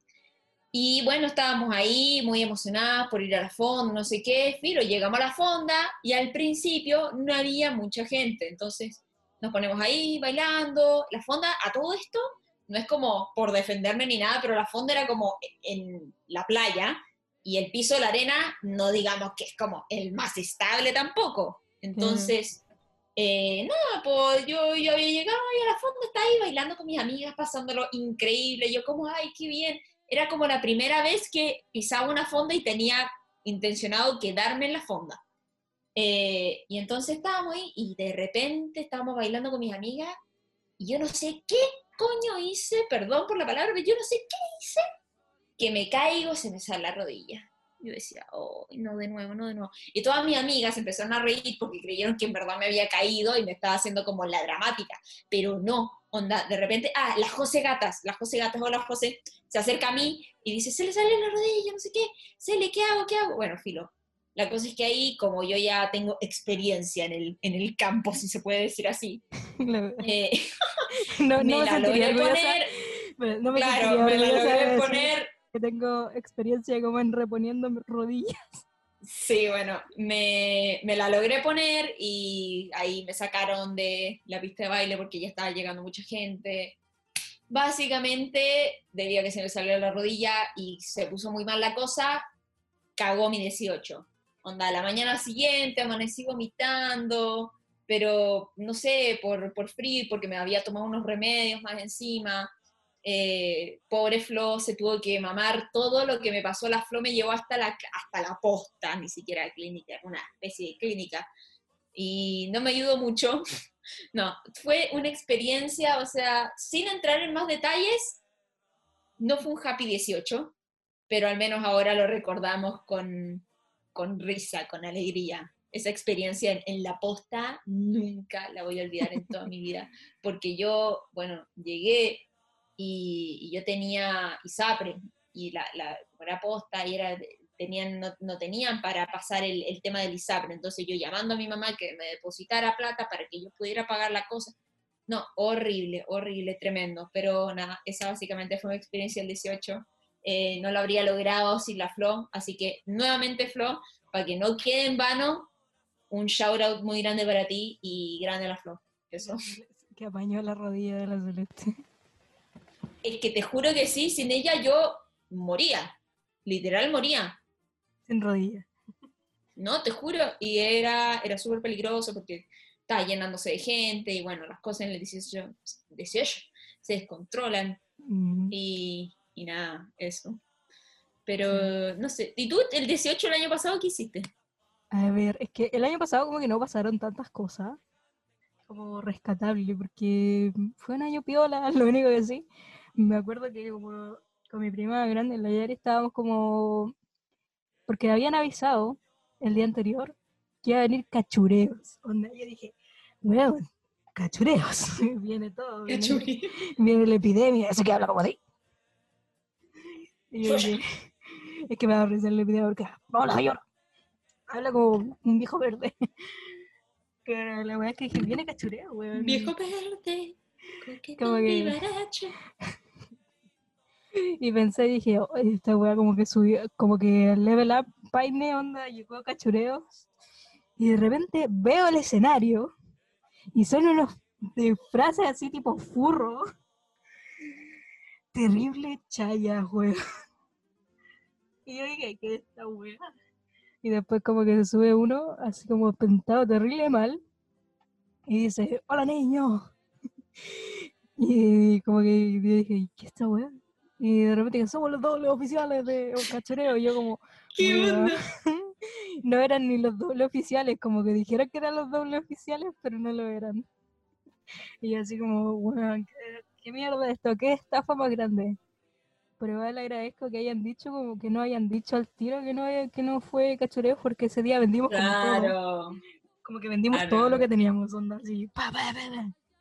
Y bueno, estábamos ahí muy emocionadas por ir a la fonda, no sé qué. Filo, llegamos a la fonda y al principio no había mucha gente. Entonces nos ponemos ahí bailando. La fonda, a todo esto, no es como por defenderme ni nada, pero la fonda era como en la playa y el piso de la arena, no digamos que es como el más estable tampoco. Entonces, eh, nada, pues yo, yo había llegado y a la fonda, estaba ahí bailando con mis amigas, pasándolo increíble. Yo como, ay, qué bien. Era como la primera vez que pisaba una fonda y tenía intencionado quedarme en la fonda. Eh, y entonces estábamos ahí y de repente estábamos bailando con mis amigas y yo no sé qué coño hice, perdón por la palabra, pero yo no sé qué hice, que me caigo, se me sale la rodilla. Yo decía, oh, no de nuevo, no de nuevo. Y todas mis amigas empezaron a reír porque creyeron que en verdad me había caído y me estaba haciendo como la dramática. Pero no, onda, de repente, ah, la José Gatas, la José Gatas, hola José, se acerca a mí y dice, se le sale la rodilla, no sé qué, se le, ¿qué hago, qué hago? Bueno, filo. La cosa es que ahí, como yo ya tengo experiencia en el, en el campo, si se puede decir así, eh, no, me no me la logré poner, no me claro, me la logré poner que tengo experiencia como en reponiendo rodillas. Sí, bueno, me, me la logré poner y ahí me sacaron de la pista de baile porque ya estaba llegando mucha gente. Básicamente, debido a que se me salió la rodilla y se puso muy mal la cosa, cagó mi 18. Onda, la mañana siguiente amanecí vomitando, pero no sé, por, por frío porque me había tomado unos remedios más encima. Eh, pobre Flo se tuvo que mamar todo lo que me pasó. La Flo me llevó hasta la, hasta la posta, ni siquiera clínica, una especie de clínica. Y no me ayudó mucho. No, fue una experiencia, o sea, sin entrar en más detalles, no fue un happy 18, pero al menos ahora lo recordamos con, con risa, con alegría. Esa experiencia en, en la posta nunca la voy a olvidar en toda mi vida, porque yo, bueno, llegué y, y yo tenía ISAPRE y la, la era posta y era, tenían, no, no tenían para pasar el, el, tema del ISAPRE, entonces yo llamando a mi mamá que me depositara plata para que yo pudiera pagar la cosa, no, horrible, horrible, tremendo, pero nada, esa básicamente fue mi experiencia el 18, eh, no lo habría logrado sin la Flo, así que nuevamente Flo, para que no quede en vano, un shout out muy grande para ti y grande la Flo, eso. Que apañó la rodilla de la Celeste. Es que te juro que sí, sin ella yo moría. Literal moría. Sin rodillas. No, te juro. Y era, era súper peligroso porque estaba llenándose de gente y bueno, las cosas en el 18, 18 se descontrolan Mm. y, y nada, eso. Pero no sé. ¿Y tú el 18 el año pasado qué hiciste? A ver, es que el año pasado como que no pasaron tantas cosas como rescatable, porque fue un año piola, lo único que sí. Me acuerdo que como con mi prima grande, en la Yari, estábamos como... Porque habían avisado el día anterior que iba a venir cachureos. Onda, yo dije, weón, cachureos. viene todo. Viene, viene la epidemia, así que habla como así. Y yo dije, es que me va a risa la epidemia porque, vamos a llorar habla como un viejo verde. Pero la weá es que dije, viene cachureo, weón. Viejo verde. Como que- Y pensé y dije, "Oh, esta weá como que subió, como que el level up, paine, onda, llegó a cachureos. Y de repente veo el escenario y son unos de frases así tipo furro. Terrible chaya, weón. Y yo dije, ¿qué es esta weá? Y después como que se sube uno, así como pintado terrible mal, y dice, hola niño. Y como que yo dije, ¿qué es esta weá? Y de repente somos los dobles oficiales de cachoreo, y yo como, ¿Qué onda? no eran ni los dobles oficiales, como que dijeron que eran los dobles oficiales, pero no lo eran. Y así como, weón, ¿qué, qué mierda esto? ¿Qué estafa más grande? Pero igual le agradezco que hayan dicho, como que no hayan dicho al tiro que no, que no fue cachoreo, porque ese día vendimos como todo. Como que vendimos Claro. todo lo que teníamos, onda así, pa, pa.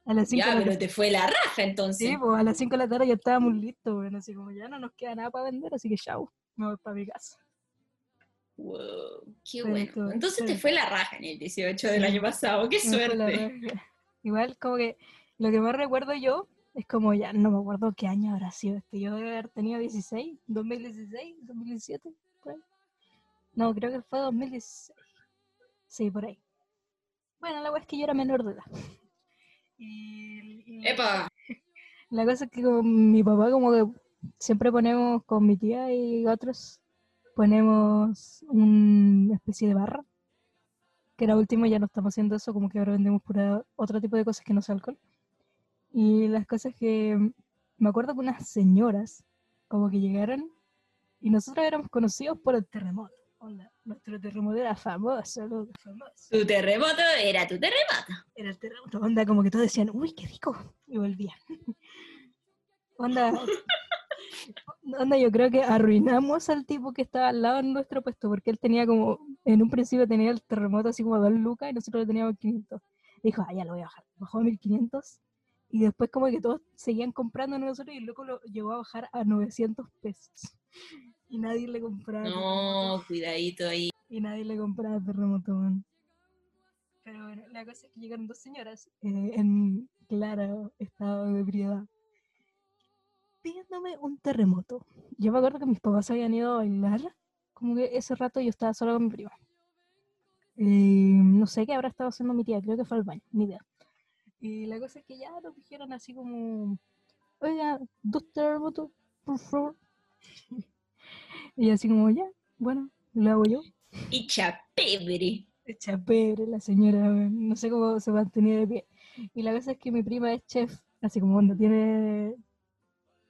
A las 5 Ya, la pero tarde. te fue la raja entonces. Sí, pues a las 5 de la tarde ya estábamos listos, bueno, así como ya no nos queda nada para vender, así que chao, me voy para mi casa. Wow, qué bueno. todo, Entonces te fue la raja en el 18 del año pasado. Qué suerte. Igual como que lo que más recuerdo yo es como ya no me acuerdo qué año habrá sido este. Yo debe haber tenido 16, 2016, 2017, por ahí. No, creo que fue 2016. Sí, por ahí. Bueno, la verdad es que yo era menor de edad. Y, y Epa. la cosa es que con mi papá como que siempre ponemos con mi tía y otros ponemos una especie de barra que la última ya no estamos haciendo eso, como que ahora vendemos pura otro tipo de cosas que no sea alcohol. Y las cosas que me acuerdo que unas señoras como que llegaron y nosotros éramos conocidos por el terremoto. Onda, nuestro terremoto era famoso, loco, famoso. Tu terremoto era tu terremoto. Era el terremoto, onda, como que todos decían, uy, qué rico, y volvían. onda, onda, yo creo que arruinamos al tipo que estaba al lado en nuestro puesto, porque él tenía como, en un principio tenía el terremoto así como a 2 lucas y nosotros le teníamos 500. Dijo, ah, ya lo voy a bajar. Bajó a 1500 y después como que todos seguían comprando a nosotros y el loco lo llegó a bajar a 900 pesos. Y nadie le compraba. No, cuidadito ahí. Y nadie le compraba terremoto, man. Pero bueno, la cosa es que llegaron dos señoras eh, en claro estado de ebriedad pidiéndome un terremoto. Yo me acuerdo que mis papás habían ido a bailar, como que ese rato yo estaba sola con mi prima. Eh, no sé qué habrá estado haciendo mi tía, creo que fue al baño, ni idea. Y la cosa es que ya nos dijeron así como, oiga, dos terremotos, por favor. y así como, ya, bueno, lo hago yo. Y chapebre. Echa pebre la señora, no sé cómo se mantenía de pie. Y la cosa es que mi prima es chef, así como cuando tiene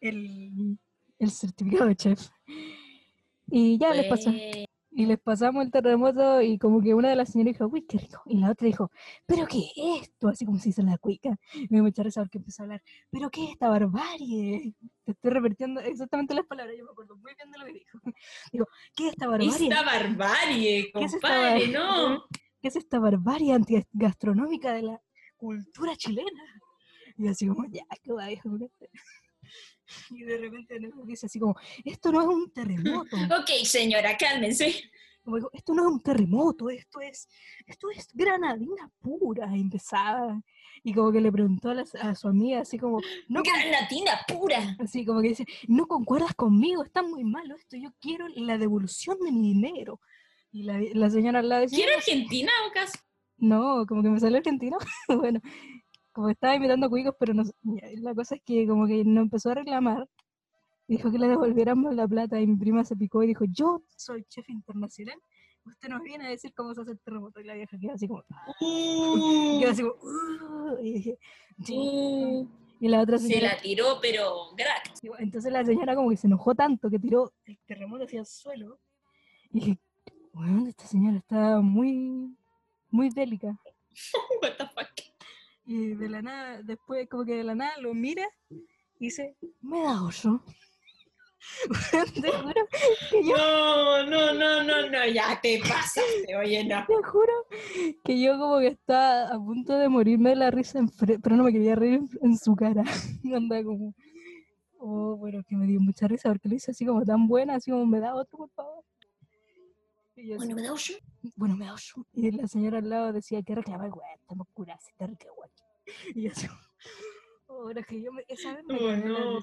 el, el certificado de chef. Y ya les pasó. Y les pasamos el terremoto y como que una de las señoras dijo, uy, qué rico. Y la otra dijo, ¿pero qué es esto? Así como se hizo la cuica. Y me dio mucha risa porque empezó a hablar, ¿pero qué es esta barbarie? Te estoy repitiendo exactamente las palabras, yo me acuerdo muy bien de lo que dijo. Digo, ¿qué es esta barbarie? Esta barbarie, ¿Qué es esta compadre, bar- no. ¿Qué es esta barbarie antigastronómica de la cultura chilena? Y así como, ya, qué va, viejo, curate". Y de repente nos dice así como, esto no es un terremoto. Ok, señora, cálmense. Como dijo, esto no es un terremoto, esto es, esto es granadina pura. Empezaba. Y como que le preguntó a, la- a su amiga, así como, no, con- Gran latina pura. así como que dice, no concuerdas conmigo, está muy malo esto, yo quiero la devolución de mi dinero. Y la, la señora al lado decía, ¿Quiero Argentina o? No, como que me salió argentino. bueno, como estaba imitando cuicos, pero no, la cosa es que como que no empezó a reclamar. y Dijo que le devolviéramos la plata y mi prima se picó y dijo, yo soy chef internacional, usted nos viene a decir cómo se hace el terremoto. Y la vieja quedó así como, Uh, quedó así como, "Uh", y dije, "Sí". uh, y la otra se señora, la tiró, pero bueno, Entonces la señora como que se enojó tanto que tiró el terremoto hacia el suelo. Y dije, bueno, esta señora está muy, muy bélica. What the fuck. Y de la nada, después como que de la nada lo mira y dice, me da oso. te juro que yo, No, no, no, no, no, ya te pasaste, oye, no. te juro que yo como que estaba a punto de morirme de la risa, en fre- pero no me quería reír en, su cara. Anda como, oh, bueno, que me dio mucha risa porque lo hizo así como tan buena, así como me da otro, por favor. Y así, Bueno, me da ocho. bueno, me da oso. Y la señora al lado decía que reclamar, güey, estamos curados, está rica, güey. Y yo así, ahora que yo me, esa vez me Oh, no.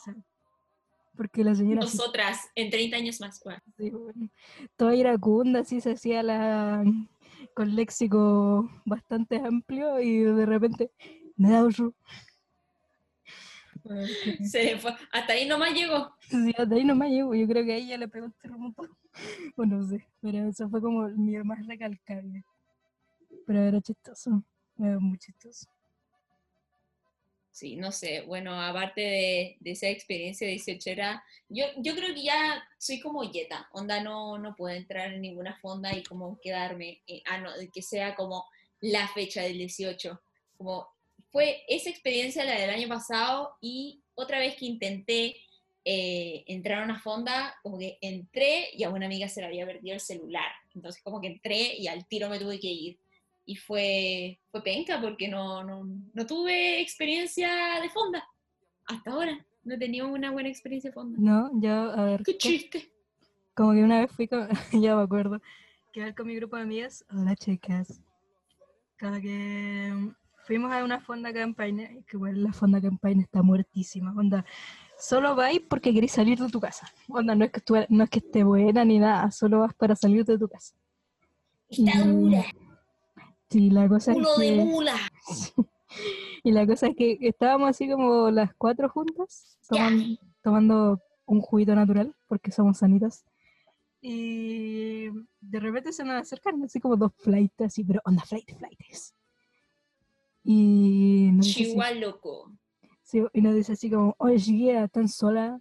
Porque la señora así, Nosotras, en 30 años más. bueno. sí, bueno, toda iracunda, así se hacía la con léxico bastante amplio y de repente me da oso. Se fue. Hasta ahí nomás llegó. Sí, hasta ahí nomás llego. Yo creo que ahí ya le pegó el terremoto. O no sé, pero eso fue como mi más recalcable. Pero era chistoso, era muy chistoso. Sí, no sé. Bueno, aparte de, de esa experiencia de 18 era, yo, yo creo que ya soy como yeta. Onda, no, no puedo entrar en ninguna fonda y como quedarme, eh, ah, no, que sea como la fecha del 18. Como fue esa experiencia la del año pasado y otra vez que intenté eh, entrar a una fonda, como que entré y a una amiga se le había perdido el celular. Entonces como que entré y al tiro me tuve que ir. Y fue, fue penca porque no, no, no tuve experiencia de fonda. Hasta ahora no he tenido una buena experiencia de fonda. No, yo, a ver, Qué chiste. como que una vez fui con, ya me acuerdo, que iba con mi grupo de amigas, hola chicas, como que fuimos a una fonda campaña, y que bueno, la fonda campaña está muertísima, onda, solo vais porque queréis salir de tu casa, onda, no es que, estuve- no es que esté buena ni nada, solo vas para salir de tu casa. Está Y- dura. Sí, la cosa es Culo de que... mula. Y la cosa es que estábamos así como las cuatro juntas, Ya. toman- tomando un juguito natural, porque somos sanitas. Y de repente se nos acercan así como dos flights, así, pero onda flight, flights. Y nos, dice así, Chihuahua loco. sí, y nos dice así como, oye, chiquilla, ¿están sola?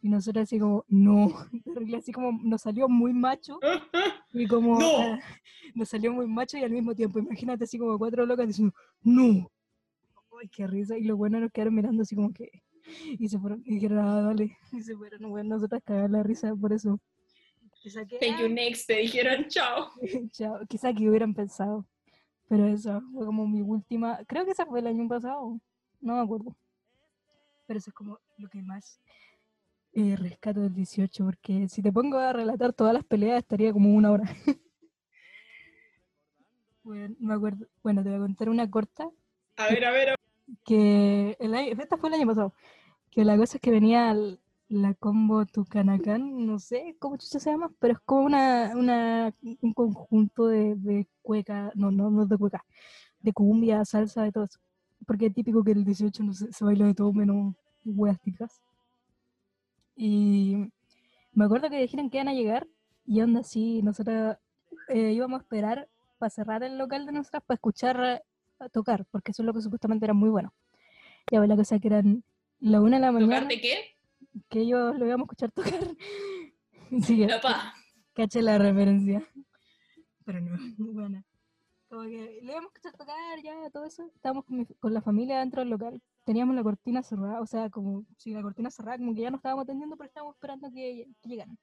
Y nosotros así como, no. Así como nos salió muy macho. Y como No. ah, nos salió muy macho y al mismo tiempo, imagínate así como cuatro locas diciendo, no. Ay, qué risa. Y los buenos nos quedaron mirando así como que. Y se fueron, y dijeron, ah, dale. Y se fueron, bueno, nosotras cagar la risa por eso. Quizá que, Thank you next. Te dijeron chao. chao, quizá que hubieran pensado. Pero eso fue como mi última. Creo que esa fue el año pasado. No me acuerdo. Pero eso es como lo que más eh, rescato del 18. Porque si te pongo a relatar todas las peleas, estaría como una hora. bueno, me acuerdo. Bueno, te voy a contar una corta. A ver, a ver. a ver. Que el año, esta fue el año pasado. Que la cosa es que venía la combo Tucanacan, no sé cómo chucha se llama, pero es como una, una un conjunto de, de cueca, no, no, no de cueca, de cumbia, salsa, de todo eso. Porque es típico que el 18 no se, se baila de todo menos hueas típicas. Y me acuerdo que dijeron que iban a llegar y onda así, nosotros eh, íbamos a esperar para cerrar el local de nosotras para escuchar a tocar, porque eso es lo que supuestamente era muy bueno. Ya ves la cosa que eran la una de la mañana ¿Tocarte qué? Que ellos lo íbamos a escuchar tocar. Sí, caché la referencia. Pero no, buena. Como que le íbamos a escuchar tocar ya, todo eso. Estábamos con, mi- con la familia dentro del local. Teníamos la cortina cerrada, o sea, como si la cortina cerrada, como que ya no estábamos atendiendo, pero estábamos esperando que, que llegaran.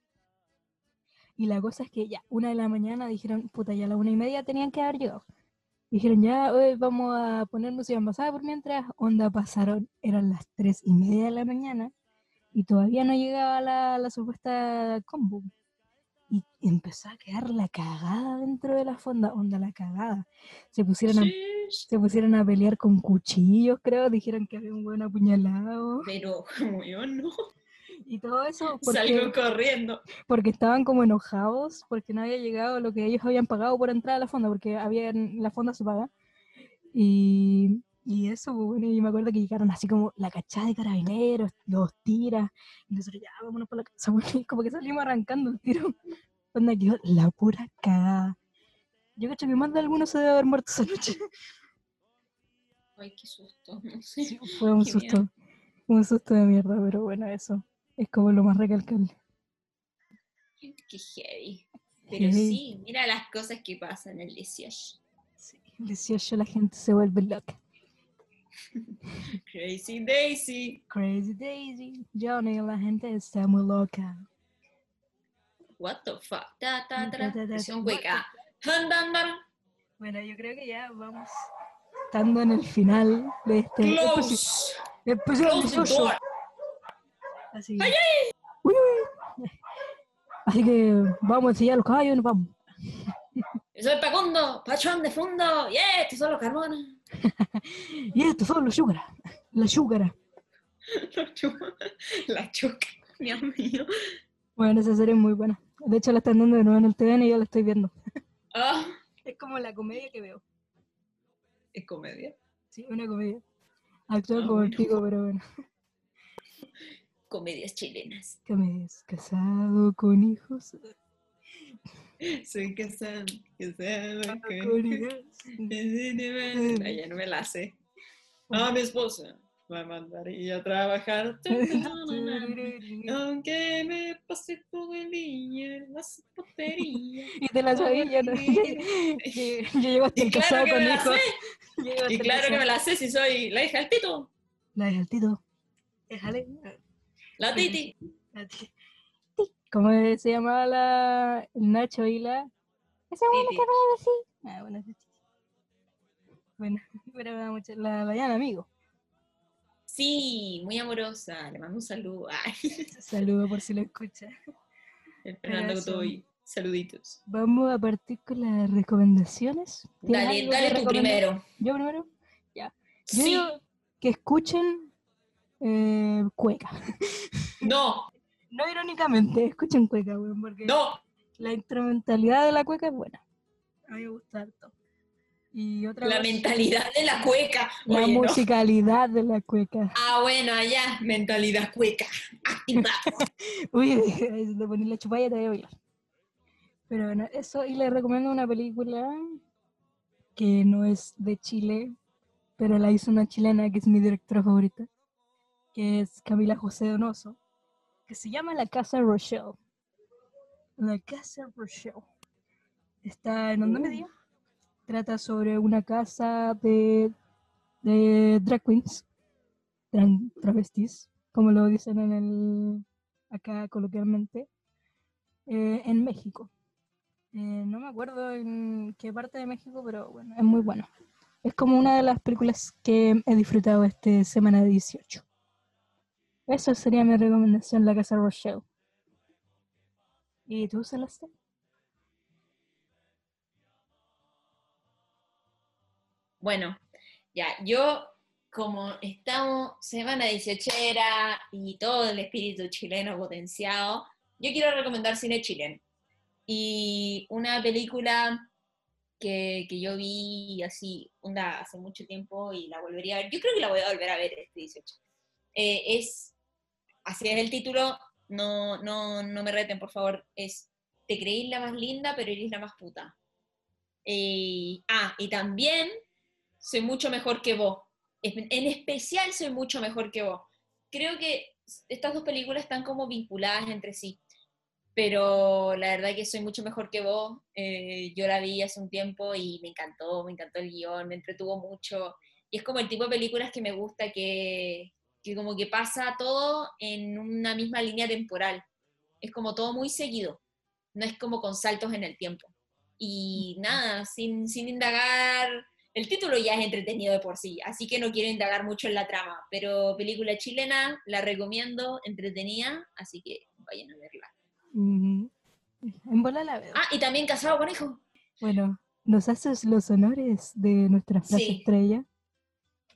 Y la cosa es que ya, una de la mañana dijeron, puta, ya a la una y media tenían que haber llegado. Dijeron, ya, hoy vamos a poner música pasada por mientras, onda pasaron, eran las tres y media de la mañana y todavía no llegaba la, la supuesta combo. Y empezó a quedar la cagada dentro de la fonda, onda la cagada. Se pusieron a, se pusieron a pelear con cuchillos, creo, dijeron que había un buen apuñalado Pero, yo no. y todo eso Salgo porque, corriendo. porque estaban como enojados porque no había llegado lo que ellos habían pagado por entrar a la fonda, porque había, la fonda se paga. Y Y eso, pues, bueno, y me acuerdo que llegaron así como la cachada de carabineros, los tiras, y nosotros ya, vámonos por la casa, bueno, y como que salimos arrancando el tiro. Onda quedó la pura cagada. Yo cacho que más de alguno se debe haber muerto esa noche. Ay, qué susto. No sé. Sí, fue un Qué susto, un susto de mierda, pero bueno, eso es como lo más recalcable. Qué heavy. Pero sí, mira las cosas que pasan el 18. Sí, el 18 la gente se vuelve loca. Crazy Daisy. Crazy Daisy, Johnny, la gente está muy loca. What the fuck. Han, dan, dan. Bueno, yo creo que ya vamos estando en el final de este episodio- Close. episodio Close the 18. door. Así que, Uy, uy. Así que vamos a enseñar los caballos y nos vamos. Yo soy Pacundo, patrón de fondo. Yeah, estos son los carbones. Y estos son los yúcaras. La yúcara. La chuca. Dios mío. Bueno, esa serie es muy buena. De hecho, la están dando de nuevo en el TVN y yo la estoy viendo. Ah, Es como la comedia que veo. es comedia. Sí, una comedia. Actúan Ah, como el pico, pero bueno. Comedias chilenas. Comedias. Casado con hijos. Soy Con hijos. Ay, ya no me la sé. A mi esposa la mandaría a trabajar. Aunque me pase todo el día en la zapatería. Y te la ya no. Yo llego hasta el casado que con me la hijos. Y claro que me la sé si soy la hija del Tito, La del Tito. Déjale. la Titi. ¿Cómo se llamaba la Nacho y la? Esa buena que me decir. Ah, bueno. Bueno, pero mucho- la Dayana, amigo. Sí, muy amorosa. Le mando un saludo. Ay, Saludo por si lo escucha. el Fernando. Godoy. Saluditos. Vamos a partir con las recomendaciones. ¿Tienes Dale, dale tú primero. Yo primero. Yo Sí. digo que escuchen eh, Cueca. No, No irónicamente, escuchen Cueca, weón, porque no. la instrumentalidad de la Cueca es buena. A mí me gusta harto. Y otra La mentalidad de la cueca. la Oye, no. musicalidad de la Cueca. Ah, bueno, allá, mentalidad cueca. Uy, de poner la chupalla te voy a bailar. Pero bueno, eso, y les recomiendo una película que no es de Chile, pero la hizo una chilena que es mi directora favorita, que es Camila José Donoso, que se llama La Casa Rochelle. La Casa Rochelle. Está en Onda Uh. Media. Trata sobre una casa de, de drag queens, travestis, como lo dicen en el acá coloquialmente, eh, en México. Eh, no me acuerdo en qué parte de México, pero bueno, es muy bueno. Es como una de las películas que he disfrutado esta semana de 18. Esa sería mi recomendación, La Casa Rochelle. ¿Y tú, Celeste? Bueno, ya, yo como estamos semana 18 y todo el espíritu chileno potenciado, yo quiero recomendar cine chileno. Y una película que, que yo vi así, onda, hace mucho tiempo y la volvería a ver, yo creo que la voy a volver a ver este 18. Eh, es, así es el título, no, no, no me reten por favor, es Te creí la más linda, pero eres la más puta. Ah, y también soy mucho mejor que vos. En especial soy mucho mejor que vos. Creo que estas dos películas están como vinculadas entre sí, pero la verdad que soy mucho mejor que vos. Eh, yo la vi hace un tiempo y me encantó, me encantó el guion, me entretuvo mucho. Y es como el tipo de películas que me gusta, que, que como que pasa todo en una misma línea temporal. Es como todo muy seguido, no es como con saltos en el tiempo. Y nada, sin, sin indagar el título ya es entretenido de por sí, así que no quiero indagar mucho en la trama, pero película chilena, la recomiendo, entretenida, así que vayan a verla. Mm, en bola la veo. Ah, y también Casado con Hijo. Bueno, ¿nos haces los honores de nuestra frase Sí. estrella?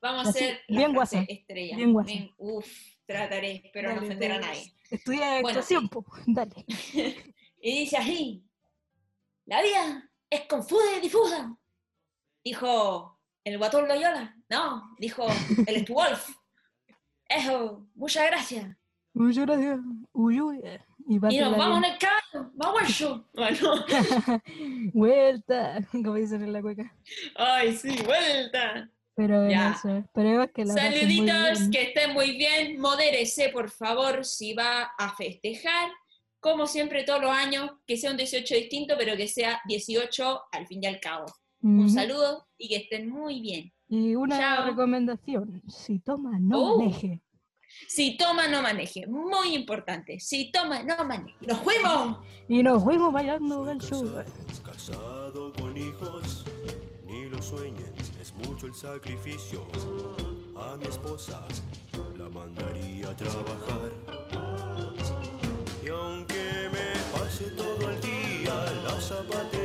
Vamos a Así, hacer la bien guasa, estrella. bien guasa. uf, trataré, espero no ofender a nadie. Estudia Bueno, actuación, po. Dale. Y dice así, la vida es confusa y difusa. Dijo el guatón Loyola. No, dijo el Wolf. Eso, muchas gracias. Muchas gracias. Uy, uy. Y, nos vamos en el carro, vamos yo. Bueno, Vuelta, como dicen en la cueca. ay, sí, vuelta. Pero en Ya. eso, que la Saluditos, que estén muy bien. Modérese, por favor, si va a festejar. Como siempre, todos los años, que sea un 18 distinto, pero que sea 18 al fin y al cabo. Un saludo y que estén muy bien. Y una Chao. recomendación, si toma, no Oh. maneje. Si toma, no maneje. Muy importante. Si toma, no maneje. ¡Nos fuimos! Y nos fuimos bailando al show. Casado con hijos, ni lo sueñen, mucho el sacrificio. A mi esposa la mandaría a trabajar. Y aunque me pase todo el día la zapatería,